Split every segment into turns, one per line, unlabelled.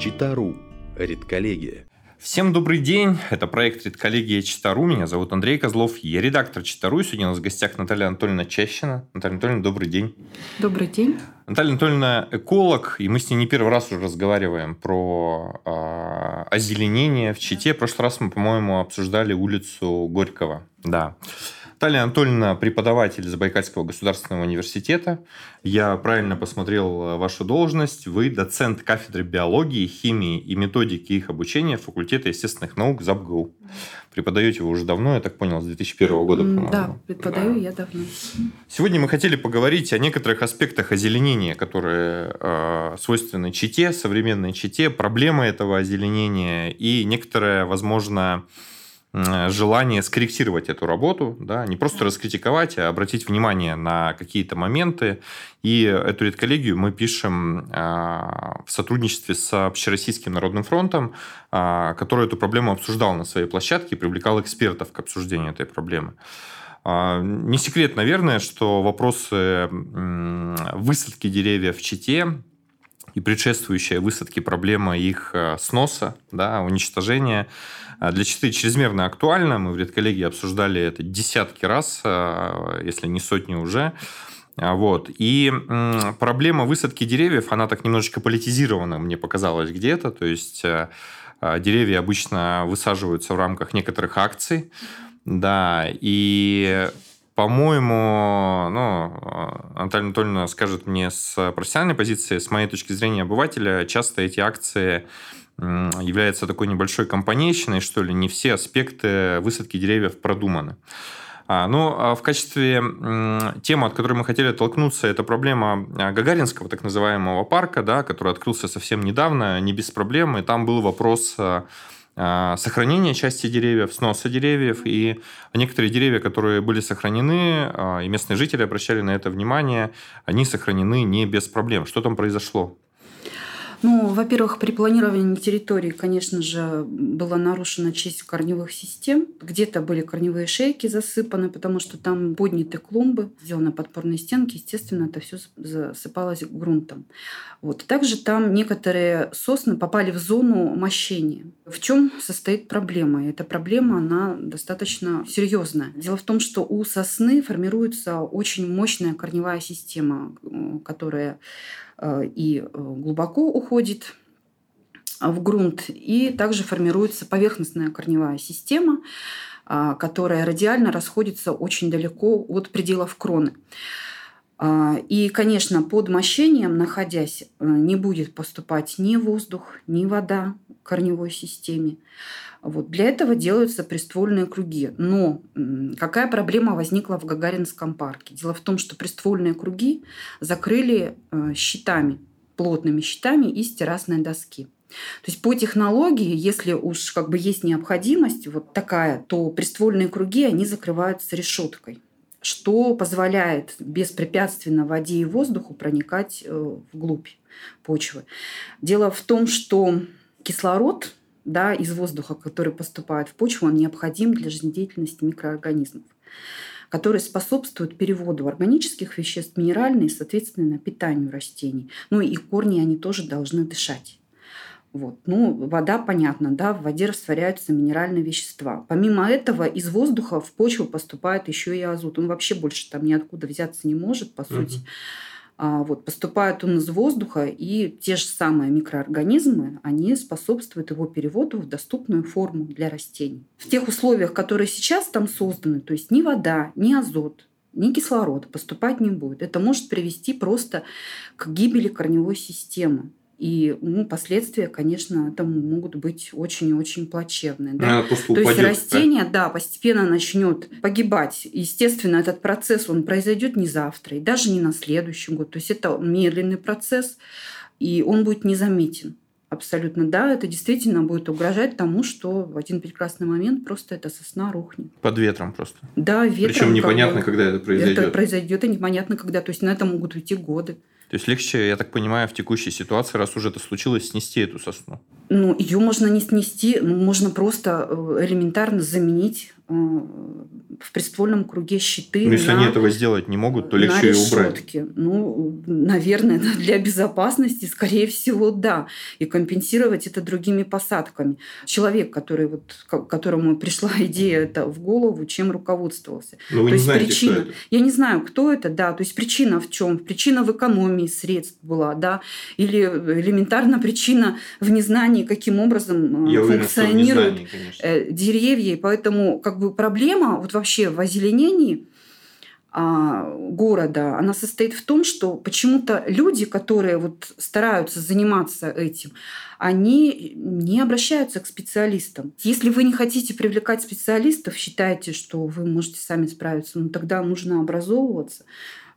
Читару. Редколлегия.
Всем добрый день. Это проект «Редколлегия Читару». Меня зовут Андрей Козлов. Я редактор Читару. И сегодня у нас в гостях Наталья Анатольевна Чащина. Наталья Анатольевна, добрый день.
Добрый день.
Наталья Анатольевна эколог, и мы с ней не первый раз уже разговариваем про э, озеленение в Чите. В прошлый раз мы, по-моему, обсуждали улицу Горького. Да. Наталья Анатольевна преподаватель Забайкальского государственного университета. Я правильно посмотрел э, вашу должность. Вы доцент кафедры биологии, химии и методики их обучения факультета естественных наук ЗАБГУ. Преподаете вы уже давно, я так понял, с 2001 года,
по-моему. Да, преподаю да. я давно.
Сегодня мы хотели поговорить о некоторых аспектах озеленения, которые э, свойственны Чите, современной Чите, проблемы этого озеленения и некоторое, возможно, желание скорректировать эту работу, да, не просто раскритиковать, а обратить внимание на какие-то моменты. И эту редколлегию мы пишем а, в сотрудничестве с Общероссийским народным фронтом, а, который эту проблему обсуждал на своей площадке и привлекал экспертов к обсуждению этой проблемы. А, не секрет, наверное, что вопросы высадки деревьев в Чите и предшествующая высадке проблема их сноса, да, уничтожения – а для Читы чрезмерно актуально. Мы в редколлегии обсуждали это десятки раз, а, если не сотни уже. Вот. И проблема высадки деревьев, она так немножечко политизирована, мне показалось где-то. То есть деревья обычно высаживаются в рамках некоторых акций. Да, и по-моему, ну, Наталья Анатольевна скажет мне с профессиональной позиции, с моей точки зрения обывателя, часто эти акции является такой небольшой компанейщиной, что ли, не все аспекты высадки деревьев продуманы. А, ну, а в качестве темы, от которой мы хотели оттолкнуться, это проблема а, Гагаринского так называемого парка, да, который открылся совсем недавно, не без проблем. И там был вопрос сохранения части деревьев, сноса деревьев. И некоторые деревья, которые были сохранены, и местные жители обращали на это внимание, они сохранены не без проблем. Что там произошло?
Ну, во-первых, при планировании территории, конечно же, была нарушена часть корневых систем. Где-то были корневые шейки засыпаны, потому что там подняты клумбы, сделаны подпорные стенки. Естественно, это все засыпалось грунтом. Вот. Также там некоторые сосны попали в зону мощения. В чем состоит проблема? Эта проблема, она достаточно серьезная. Дело в том, что у сосны формируется очень мощная корневая система, которая и э, глубоко уходит в грунт, и также формируется поверхностная корневая система, а, которая радиально расходится очень далеко от пределов кроны. А, и, конечно, под мощением, находясь, э, не будет поступать ни воздух, ни вода корневой системе. Вот. Для этого делаются приствольные круги. Но какая проблема возникла в Гагаринском парке? Дело в том, что приствольные круги закрыли э, щитами, плотными щитами из террасной доски. То есть по технологии, если уж как бы есть необходимость вот такая, то приствольные круги, они закрываются решеткой что позволяет беспрепятственно воде и воздуху проникать э, вглубь почвы. Дело в том, что кислород да, из воздуха, который поступает в почву, он необходим для жизнедеятельности микроорганизмов которые способствуют переводу органических веществ в минеральные, соответственно, питанию растений. Ну и корни они тоже должны дышать. Вот. Ну, вода, понятно, да, в воде растворяются минеральные вещества. Помимо этого, из воздуха в почву поступает еще и азот. Он вообще больше там ниоткуда взяться не может, по сути. А, вот, поступает он из воздуха, и те же самые микроорганизмы, они способствуют его переводу в доступную форму для растений. В тех условиях, которые сейчас там созданы, то есть ни вода, ни азот, ни кислород поступать не будет. Это может привести просто к гибели корневой системы. И ну, последствия, конечно, там могут быть очень и очень плачевные. Да?
То
упадет, есть растение, да? да, постепенно начнет погибать. Естественно, этот процесс он произойдет не завтра и даже не на следующий год. То есть это медленный процесс, и он будет незаметен. Абсолютно, да, это действительно будет угрожать тому, что в один прекрасный момент просто эта сосна рухнет.
Под ветром просто.
Да, ветром.
Причем непонятно, когда это произойдет.
Это произойдет и непонятно когда. То есть на это могут уйти годы.
То есть легче, я так понимаю, в текущей ситуации, раз уже это случилось, снести эту сосну.
Ну, ее можно не снести, ну, можно просто э, элементарно заменить э, в приствольном круге щиты.
Ну, если на, они этого сделать не могут, то легче ее убрать.
Ну, наверное, для безопасности, скорее всего, да. И компенсировать это другими посадками. Человек, который вот, которому пришла идея это в голову, чем руководствовался.
Но вы
то
не знаете,
причина,
кто это?
Я не знаю, кто это, да. То есть причина в чем? Причина в экономии средств была, да. Или элементарно причина в незнании, каким образом
я
функционируют
уверен, незнании,
деревья. И поэтому как бы проблема вот вообще в озеленении а, города, она состоит в том, что почему-то люди, которые вот стараются заниматься этим, они не обращаются к специалистам. Если вы не хотите привлекать специалистов, считаете, что вы можете сами справиться, ну тогда нужно образовываться.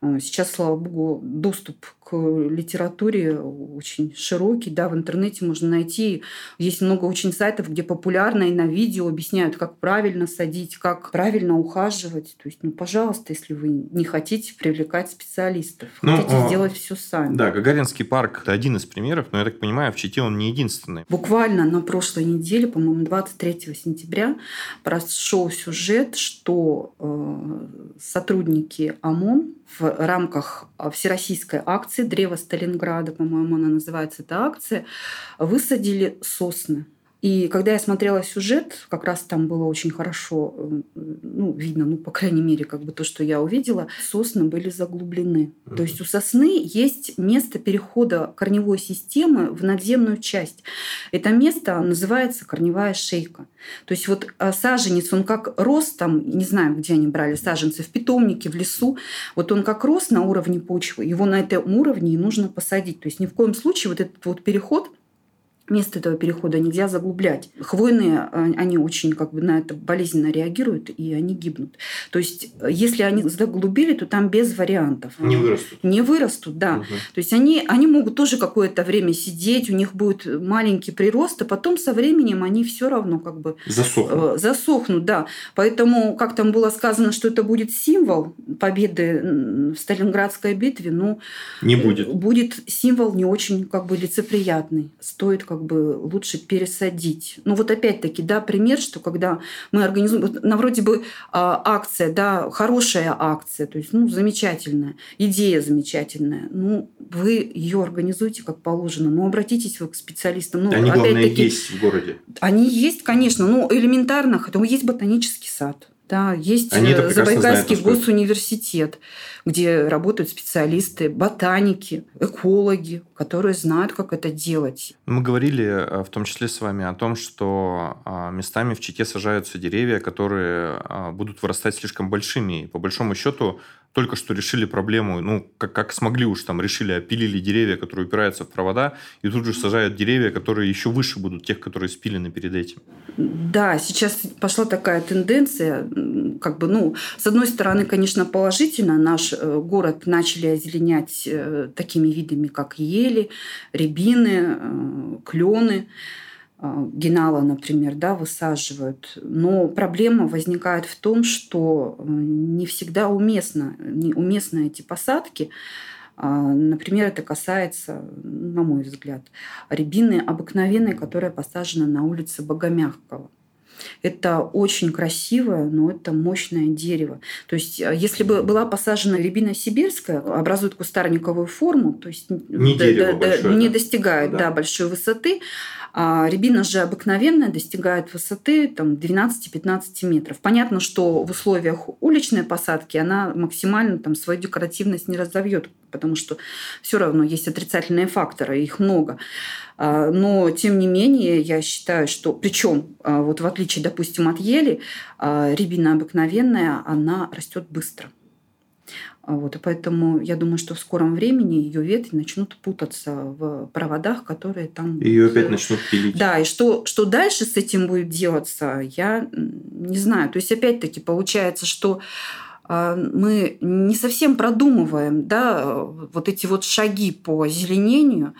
А, сейчас, слава богу, доступ к литературе очень широкий, да, в интернете можно найти. Есть много очень сайтов, где популярно и на видео объясняют, как правильно садить, как правильно ухаживать. То есть, ну, пожалуйста, если вы не хотите привлекать специалистов, ну, хотите а... сделать все сами.
Да, Гагаринский парк – это один из примеров, но я так понимаю, в Чите он не единственный.
Буквально на прошлой неделе, по-моему, 23 сентября прошел сюжет, что э, сотрудники ОМОН в рамках всероссийской акции акции «Древо Сталинграда», по-моему, она называется, эта акция, высадили сосны. И когда я смотрела сюжет, как раз там было очень хорошо, ну, видно, ну, по крайней мере, как бы то, что я увидела, сосны были заглублены. Mm-hmm. То есть у сосны есть место перехода корневой системы в надземную часть. Это место называется корневая шейка. То есть вот а, саженец, он как рос там, не знаю, где они брали саженцы, в питомнике, в лесу, вот он как рос на уровне почвы, его на этом уровне и нужно посадить. То есть ни в коем случае вот этот вот переход – место этого перехода нельзя заглублять. Хвойные, э, они очень как бы на это болезненно реагируют, и они гибнут. То есть, э, если они заглубили, то там без вариантов.
Не вырастут.
Не вырастут, да. Угу. То есть, они, они могут тоже какое-то время сидеть, у них будет маленький прирост, а потом со временем они все равно как бы...
Засохнут.
Э, засохнут, да. Поэтому, как там было сказано, что это будет символ победы в Сталинградской битве, ну...
Не будет.
Будет символ не очень как бы лицеприятный. Стоит как бы лучше пересадить. Ну вот опять-таки, да, пример, что когда мы организуем, на вроде бы а, акция, да, хорошая акция, то есть, ну, замечательная, идея замечательная, ну, вы ее организуете как положено, ну, обратитесь вы к специалистам. Ну,
Они, главное, есть в городе.
Они есть, конечно, ну, элементарно, хотя есть ботанический сад. Да, есть Они э, Забайкальский госуниверситет, где работают специалисты, ботаники, экологи, которые знают, как это делать.
Мы говорили э, в том числе с вами о том, что а, местами в Чите сажаются деревья, которые а, будут вырастать слишком большими. И по большому счету только что решили проблему, ну, как, как смогли уж там, решили, опилили деревья, которые упираются в провода, и тут же сажают деревья, которые еще выше будут тех, которые спилены перед этим.
Да, сейчас пошла такая тенденция, как бы, ну, с одной стороны, конечно, положительно, наш э, город начали озеленять э, такими видами, как ели, рябины, э, клены. Генала, например, да, высаживают. Но проблема возникает в том, что не всегда уместно, не уместны эти посадки. А, например, это касается, на мой взгляд, рябины обыкновенной, которая посажена на улице Богомягкого. Это очень красивое, но это мощное дерево. То есть, э, если бы была посажена рябина сибирская, образует кустарниковую форму, то есть
не, дерево
да, большое, не да? достигает да. Да, большой высоты, а рябина же обыкновенная достигает высоты там, 12-15 метров. Понятно, что в условиях уличной посадки она максимально там, свою декоративность не разовьет, потому что все равно есть отрицательные факторы, их много. А, но, тем не менее, я считаю, что... Причем, а, вот в отличие, допустим, от ели, а, рябина обыкновенная, она растет быстро – вот, и поэтому я думаю, что в скором времени ее ветви начнут путаться в проводах, которые там...
Ее опять начнут пилить.
Да, и что, что дальше с этим будет делаться, я не знаю. То есть, опять-таки, получается, что мы не совсем продумываем да, вот эти вот шаги по озеленению,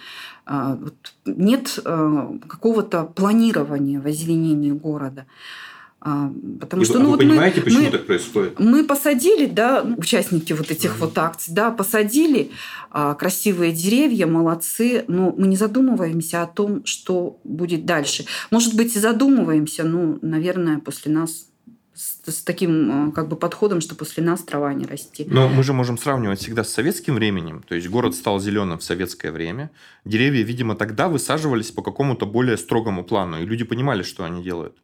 а, нет а, какого-то планирования в озеленении города. А, потому
И
что,
вы,
ну,
а вы
вот
понимаете,
мы,
почему
мы,
так происходит?
Мы посадили, да, ну, участники вот этих
Мгм.
вот акций, да, посадили а, красивые деревья, молодцы, но мы не задумываемся о том, что будет дальше. Может быть, и задумываемся, ну, наверное, после нас с, с таким а, как бы подходом, что после нас трава не расти.
Но мы же можем сравнивать всегда с советским временем. То есть город стал зеленым в советское время. Деревья, видимо, тогда высаживались по какому-то более строгому плану. И люди понимали, что они делают.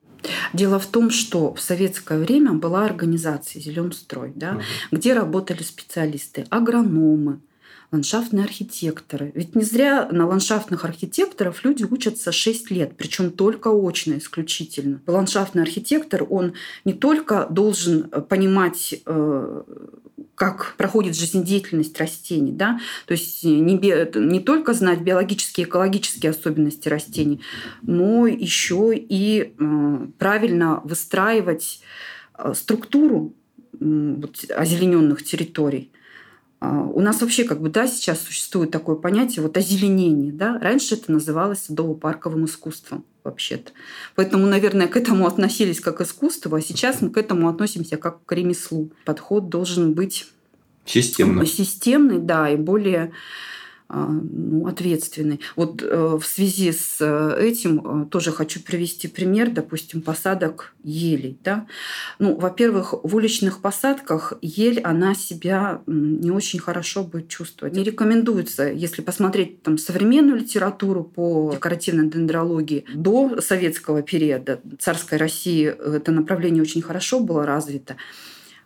Дело в том, что в советское время была организация «Зеленстрой», да,
Мгм.
где работали специалисты, агрономы, ландшафтные архитекторы. Ведь не зря на ландшафтных архитекторов люди учатся 6 лет, причем только очно исключительно. Ландшафтный архитектор, он не только должен э, понимать э, как проходит жизнедеятельность растений, да, то есть не, бе- не только знать биологические и экологические особенности растений, но еще и э, правильно выстраивать структуру озелененных территорий. А, У нас вообще как бы, да, сейчас существует такое понятие вот озеленение, да. Раньше это называлось садово-парковым искусством вообще-то. Поэтому, наверное, к этому относились как к искусству, а сейчас мы к этому относимся как к ремеслу. Подход должен быть
Системно.
системный, да, и более ну, ответственный. Вот э, в связи с э, этим э, тоже хочу привести пример, допустим, посадок елей. Да? Ну, во-первых, в уличных посадках ель, она себя не очень хорошо будет чувствовать. Не рекомендуется, если посмотреть там, современную литературу по декоративной дендрологии, до советского периода царской России это направление очень хорошо было развито.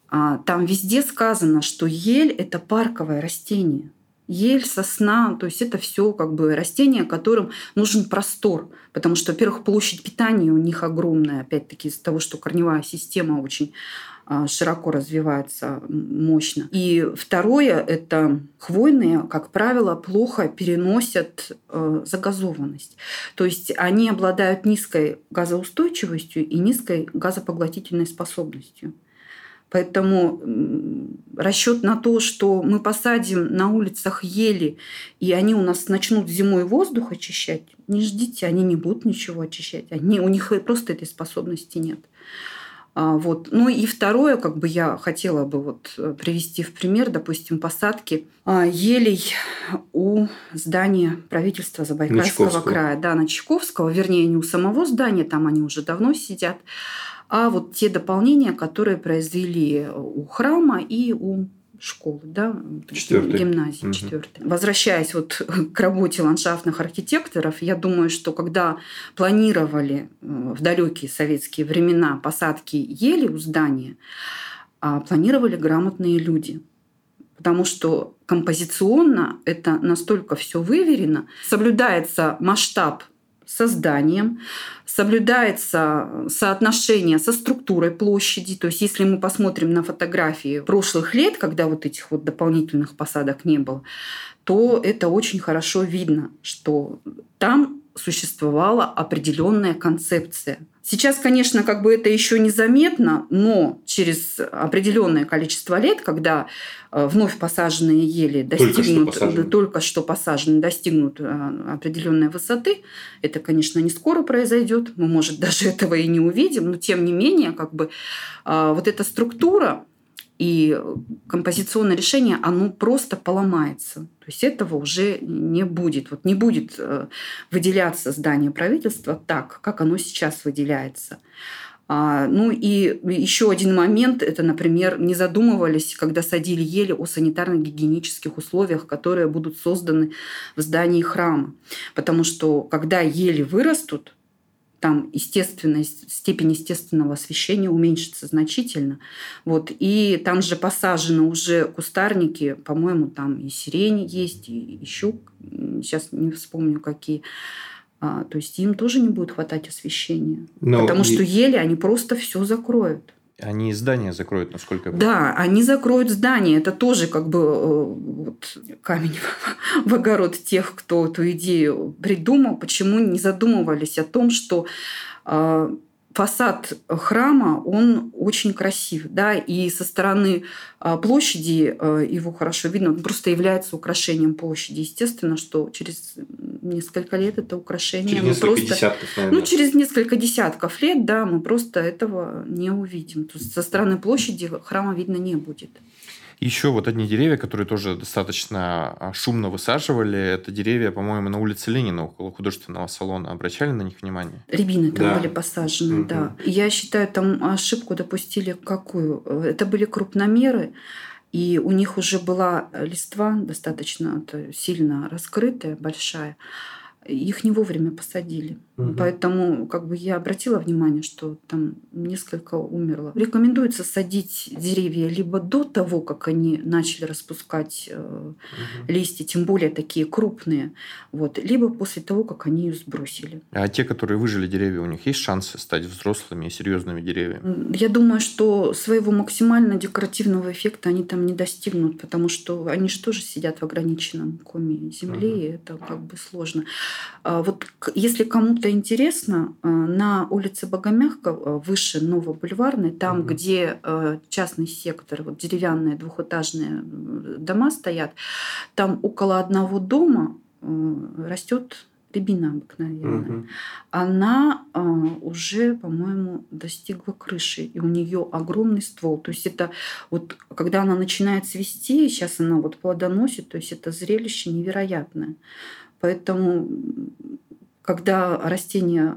А, Там везде сказано, что ель – это парковое растение. Ель, сосна, то есть это все как бы растения, которым нужен простор, потому что, во-первых, площадь питания у них огромная, опять-таки из-за того, что корневая система очень а, широко развивается, мощно. И второе – это хвойные, как правило, плохо переносят э, загазованность. То есть они обладают низкой газоустойчивостью и низкой газопоглотительной способностью. Поэтому расчет на то, что мы посадим на улицах ели, и они у нас начнут зимой воздух очищать, не ждите, они не будут ничего очищать. Они, у них просто этой способности нет. А, вот. Ну и второе, как бы я хотела бы вот э, привести в пример, допустим, посадки а, елей у здания правительства Забайкальского края. Да, на Чайковского, вернее, не у самого здания, там они уже давно сидят, а вот те дополнения, которые произвели у храма и у школы, да,
Четвёртой.
гимназии
Мгм.
четвертой. Возвращаясь вот к работе ландшафтных архитекторов, я думаю, что когда планировали э, в далекие советские времена посадки ели у здания, а, планировали грамотные люди. Потому что композиционно это настолько все выверено, соблюдается масштаб со зданием, соблюдается соотношение со структурой площади. То есть если мы посмотрим на фотографии прошлых лет, когда вот этих вот дополнительных посадок не было, то это очень хорошо видно, что там существовала определенная концепция. Сейчас, конечно, как бы это еще незаметно, но через определенное количество лет, когда э, вновь посаженные ели
Только что
достигнут,
посаженные.
только что посаженные достигнут э, определенной высоты, это, конечно, не скоро произойдет, мы, может, даже этого и не увидим, но тем не менее, как бы э, вот эта структура и композиционное решение, оно просто поломается. То есть этого уже не будет. Вот не будет э, выделяться здание правительства так, как оно сейчас выделяется. А, ну и еще один момент, это, например, не задумывались, когда садили ели о санитарно-гигиенических условиях, которые будут созданы в здании храма. Потому что когда ели вырастут, там естественность, степень естественного освещения уменьшится значительно. Вот. И там же посажены уже кустарники, по-моему, там и сирень есть, и, щук, сейчас не вспомню какие. А, то есть им тоже не будет хватать освещения.
Но
потому
и-
что ели, они просто все закроют.
Они и здания закроют, насколько я
Да, они закроют здание. Это тоже как бы э, вот, камень в огород тех, кто эту идею придумал. Почему не задумывались о том, что э, фасад храма, он очень красив, да, и со стороны э, площади э, его хорошо видно, он просто является украшением площади. Естественно, что через несколько лет это украшение.
Через несколько
просто,
десятков, наверное.
Ну, через несколько десятков лет, да, мы просто этого не увидим. То есть со стороны площади храма видно не будет.
Еще вот одни деревья, которые тоже достаточно а, шумно высаживали, это деревья, по-моему, на улице Ленина, около художественного салона. Обращали на них внимание?
Рябины там
Да.
были посажены,
Мгм.
да. Я считаю, там ошибку допустили какую? Это были крупномеры, и у них уже была листва достаточно сильно раскрытая, большая. Их не вовремя посадили.
Мгм.
Поэтому как бы я обратила внимание, что там несколько умерло. Рекомендуется садить деревья либо до того, как они начали распускать э, листья, тем более такие крупные, вот, либо после того, как они ее сбросили.
А те, которые выжили деревья, у них есть шансы стать взрослыми и серьезными деревьями?
Я думаю, что своего максимально декоративного эффекта они там не достигнут, потому что они же тоже сидят в ограниченном коме земли,
Мгм.
и это как бы сложно. А Вот если кому-то интересно, э, на улице Богомягка, э, выше Новобульварной, там,
Мгм.
где э, частный сектор, вот деревянные двухэтажные дома стоят, там около одного дома растет рябина обыкновенная она а, уже, по-моему, достигла крыши, и у нее огромный ствол. То есть это вот, когда она начинает цвести, сейчас она вот плодоносит, то есть это зрелище невероятное. Поэтому, когда растение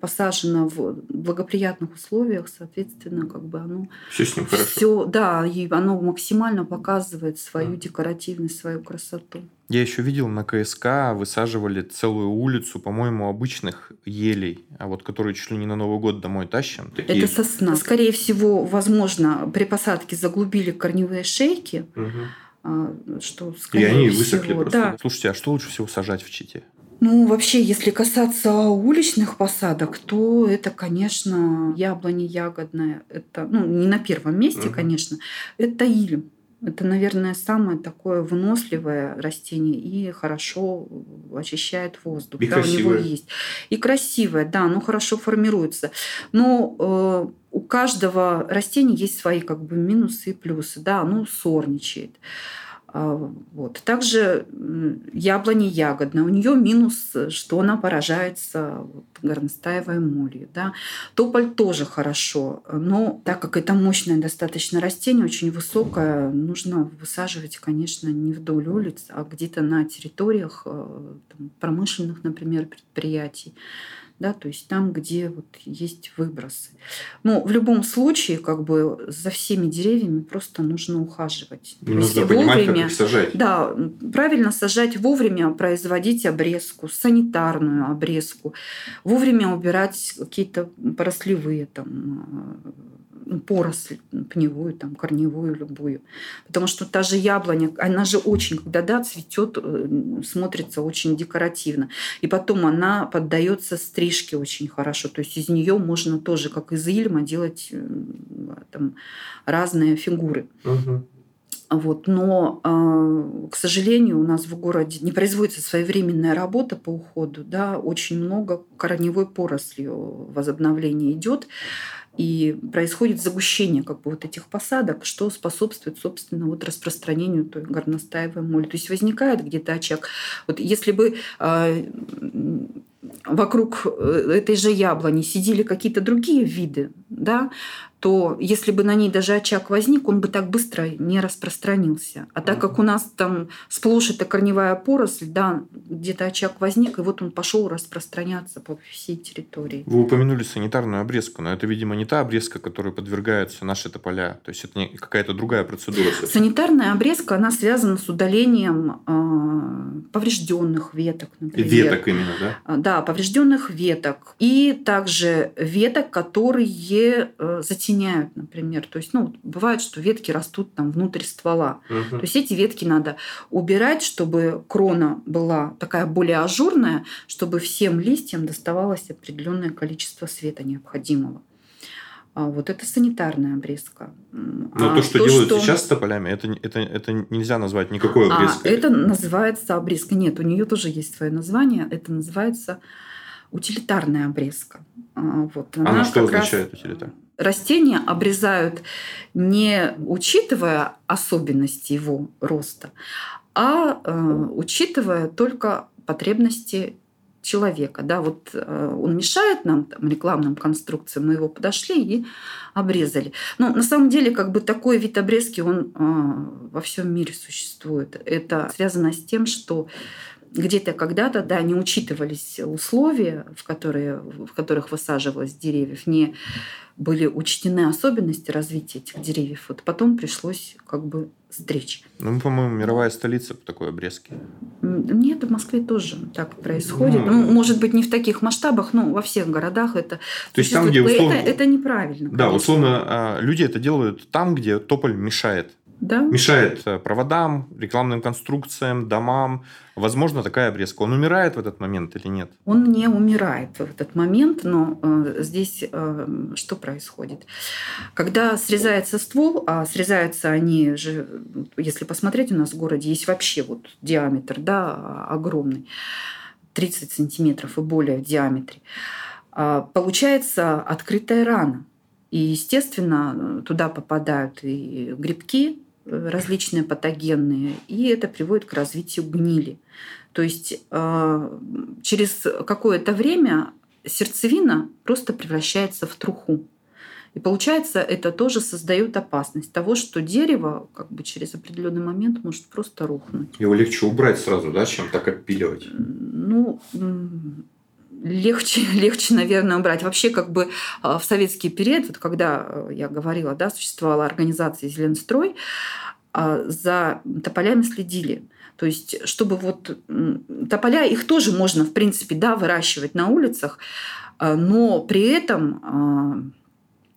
посажено в благоприятных условиях, соответственно, как бы оно
Все с ним хорошо.
все, да, и оно максимально показывает свою
Мгм.
декоративность, свою красоту.
Я еще видел на КСК высаживали целую улицу, по-моему, обычных елей, а вот которые чуть ли не на Новый год домой тащим. Такие...
Это сосна. Скорее всего, возможно, при посадке заглубили корневые шейки, а, что
И
скорее
они
всего,
высохли просто.
Да.
Слушайте, а что лучше всего сажать в Чите?
Ну, вообще, если касаться уличных посадок, то это, конечно, яблони ягодная. Это, ну, не на первом месте,
Мгм.
конечно. Это ильм. Это, наверное, самое такое выносливое растение и хорошо очищает воздух.
И
да, у него
красивое.
есть. И красивое, да, оно хорошо формируется. Но э, у каждого растения есть свои как бы минусы и плюсы. Да, оно сорничает. Вот. Также м, яблоня ягодная. У нее минус, что она поражается вот, горностаевой молью. Да. Тополь тоже хорошо, но так как это мощное достаточно растение, очень высокое, нужно высаживать, конечно, не вдоль улиц, а где-то на территориях э, там, промышленных, например, предприятий. Да, то есть там, где вот есть выбросы. Но в любом случае, как бы за всеми деревьями просто нужно ухаживать. То есть
Нужно понимать, как
вовремя-
их сажать.
да, правильно сажать вовремя, производить обрезку, санитарную обрезку, вовремя убирать какие-то порослевые там ну, поросль пневую, там, корневую, любую. Потому что та же яблоня, она же очень, когда да, цветет, э, смотрится очень декоративно. И потом она поддается стрижке очень хорошо. То есть из нее можно тоже, как из ильма, делать э, там, разные фигуры.
Мгм.
Вот. Но, э, к сожалению, у нас в городе не производится своевременная работа по уходу. Да? Очень много корневой поросли возобновления идет. И происходит загущение как бы вот этих посадок, что способствует, собственно, вот распространению той горностаевой моли. То есть возникает где-то очаг. Вот если бы э, вокруг э, этой же яблони сидели какие-то другие виды, да, то если бы на ней даже очаг возник, он бы так быстро не распространился. А так как у нас там сплошь это корневая поросль, да, где-то очаг возник, и вот он пошел распространяться по всей территории.
Вы упомянули санитарную обрезку, но это, видимо, не та обрезка, которой подвергаются наши тополя. То есть это не какая-то другая процедура. совсем.
Санитарная обрезка, она связана с удалением поврежденных веток, например.
Веток именно, да?
А, Да, поврежденных веток. И также веток, которые э, затеняют, например. То есть, ну, бывает, что ветки растут там внутрь ствола. То есть эти ветки надо убирать, чтобы крона была такая более ажурная, чтобы всем листьям доставалось определенное количество света необходимого. А Вот это санитарная обрезка.
Но
а
то, что делают сейчас с тополями, это, это, это нельзя назвать никакой
а,
обрезкой.
это называется обрезка. Нет, у нее тоже есть свое название. Это называется утилитарная обрезка. А, Вот,
Она что
как раз-
означает, утилитар?
Растения обрезают не учитывая особенности его роста, а э, учитывая только потребности человека. Да, вот э, он мешает нам, там, рекламным конструкциям, мы его подошли и обрезали. Но на самом деле как бы такой вид обрезки, он э, во всем мире существует. Это связано с тем, что где-то когда-то, да, не учитывались условия, в, которые, в которых высаживалось деревьев, не были учтены особенности развития этих деревьев. Вот потом пришлось как бы стричь.
Ну, по-моему, мировая столица по такой обрезке.
Нет, в Москве тоже так происходит. Ну, ну, может быть, не в таких масштабах, но во всех городах это
То есть там, где условно...
Это, это неправильно.
Да, конечно. условно, а, люди это делают там, где тополь мешает
да?
Мешает э, проводам, рекламным конструкциям, домам. Возможно, такая обрезка. Он умирает в этот момент или нет?
Он не умирает в этот момент, но э, здесь э, что происходит? Когда срезается ствол, а срезаются они же, если посмотреть, у нас в городе есть вообще вот диаметр да, огромный, 30 сантиметров и более в диаметре. А, получается открытая рана. И, естественно, туда попадают и грибки, различные патогенные, и это приводит к развитию гнили. То есть э, через какое-то время сердцевина просто превращается в труху. И получается, это тоже создает опасность того, что дерево как бы через определенный момент может просто рухнуть.
Его легче убрать сразу, да, чем так отпиливать?
Ну, легче, легче, наверное, убрать. Вообще, как бы а, в советский период, вот когда э, я говорила, да, существовала организация «Зеленстрой», а, за тополями следили. То есть, чтобы вот тополя, их тоже можно, в принципе, да, выращивать на улицах, а, но при этом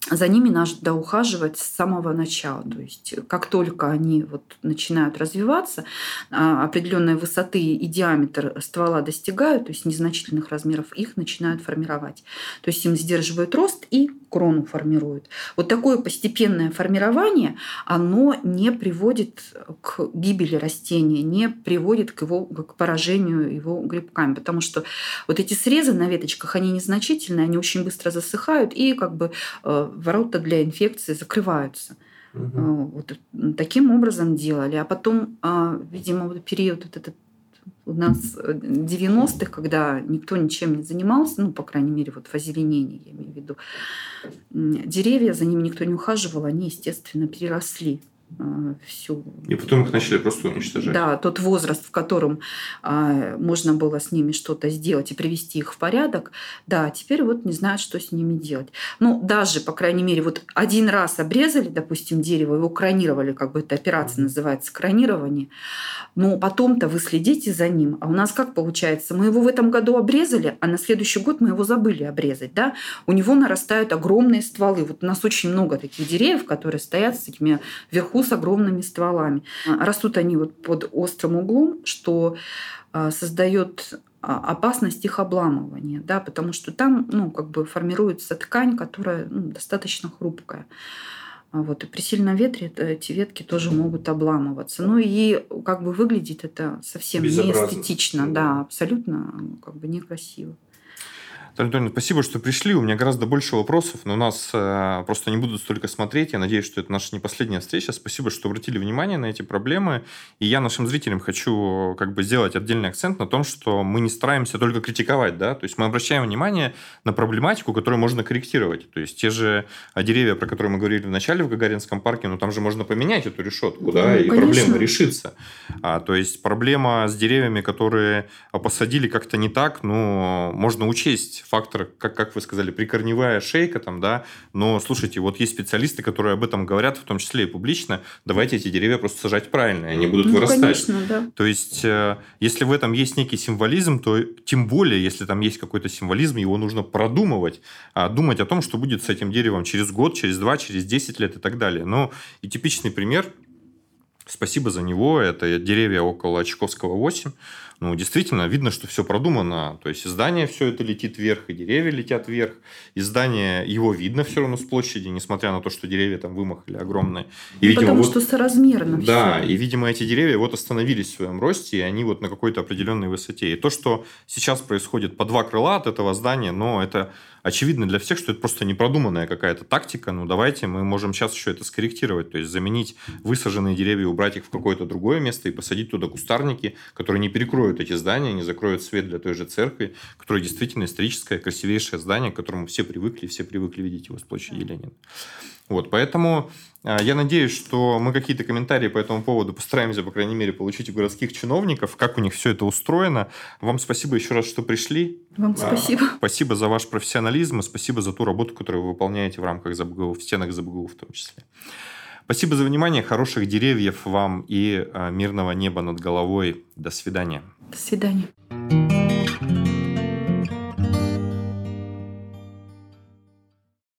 за ними надо ухаживать с самого начала. То есть как только они вот начинают развиваться, а, определенной высоты и диаметр ствола достигают, то есть незначительных размеров, их начинают формировать. То есть им сдерживают рост и крону формируют. Вот такое постепенное формирование, оно не приводит к гибели растения, не приводит к, его, к поражению его грибками, потому что вот эти срезы на веточках, они незначительные, они очень быстро засыхают и как бы э, ворота для инфекции закрываются. Угу. Вот таким образом делали. А потом, а, видимо, период вот этот у нас 90-х, когда никто ничем не занимался, ну, по крайней мере, вот в озеленении, я имею в виду, деревья, за ними никто не ухаживал, они, естественно, переросли всю...
И потом их начали просто уничтожать.
Да, тот возраст, в котором а, можно было с ними что-то сделать и привести их в порядок, да, теперь вот не знают, что с ними делать. Ну, даже, по крайней мере, вот один раз обрезали, допустим, дерево, его кронировали, как бы эта операция называется, кронирование, но потом-то вы следите за ним. А у нас как получается? Мы его в этом году обрезали, а на следующий год мы его забыли обрезать, да? У него нарастают огромные стволы. Вот у нас очень много таких деревьев, которые стоят с такими вверху с огромными стволами. Растут они вот под острым углом, что а, создает а, опасность их обламывания, да, потому что там ну, как бы формируется ткань, которая ну, достаточно хрупкая. А вот, и при сильном ветре эти ветки тоже могут обламываться. Ну и как бы выглядит это совсем не эстетично, да, абсолютно как бы некрасиво.
Антоnin, спасибо, что пришли. У меня гораздо больше вопросов, но у нас э, просто не будут столько смотреть. Я надеюсь, что это наша не последняя встреча. Спасибо, что обратили внимание на эти проблемы. И я нашим зрителям хочу как бы сделать отдельный акцент на том, что мы не стараемся только критиковать, да, то есть мы обращаем внимание на проблематику, которую можно корректировать. То есть те же а, деревья, про которые мы говорили в начале в Гагаринском парке, ну там же можно поменять эту решетку, да, ну, и конечно. проблема решится. А, то есть проблема с деревьями, которые посадили как-то не так, ну, можно учесть фактор, как, как вы сказали, прикорневая шейка там, да, но слушайте, вот есть специалисты, которые об этом говорят, в том числе и публично, давайте эти деревья просто сажать правильно, они будут ну, вырастать.
Конечно, да.
То есть, э, если в этом есть некий символизм, то тем более, если там есть какой-то символизм, его нужно продумывать, а думать о том, что будет с этим деревом через год, через два, через 10 лет и так далее. Ну, и типичный пример, спасибо за него, это деревья около Чайковского 8, ну, действительно, видно, что все продумано. То есть, здание все это летит вверх, и деревья летят вверх. И здание, его видно все равно с площади, несмотря на то, что деревья там вымахали огромные.
И, ну, видимо, потому вот, что соразмерно
Да, все. и, видимо, эти деревья вот остановились в своем росте, и они вот на какой-то определенной высоте. И то, что сейчас происходит по два крыла от этого здания, но это очевидно для всех, что это просто непродуманная какая-то тактика. Ну, давайте мы можем сейчас еще это скорректировать. То есть заменить высаженные деревья, убрать их в какое-то другое место и посадить туда кустарники, которые не перекроют эти здания, не закроют свет для той же церкви, которая действительно историческое, красивейшее здание, к которому все привыкли, все привыкли видеть его с площади Ленина. Вот, поэтому а, я надеюсь, что мы какие-то комментарии по этому поводу постараемся, по крайней мере, получить у городских чиновников, как у них все это устроено. Вам спасибо еще раз, что пришли.
Вам спасибо.
Спасибо за ваш профессионализм и спасибо за ту работу, которую вы выполняете в рамках ЗБГУ, в стенах ЗБГУ в том числе. Спасибо за внимание, хороших деревьев вам и а, мирного неба над головой. До свидания.
Свидания.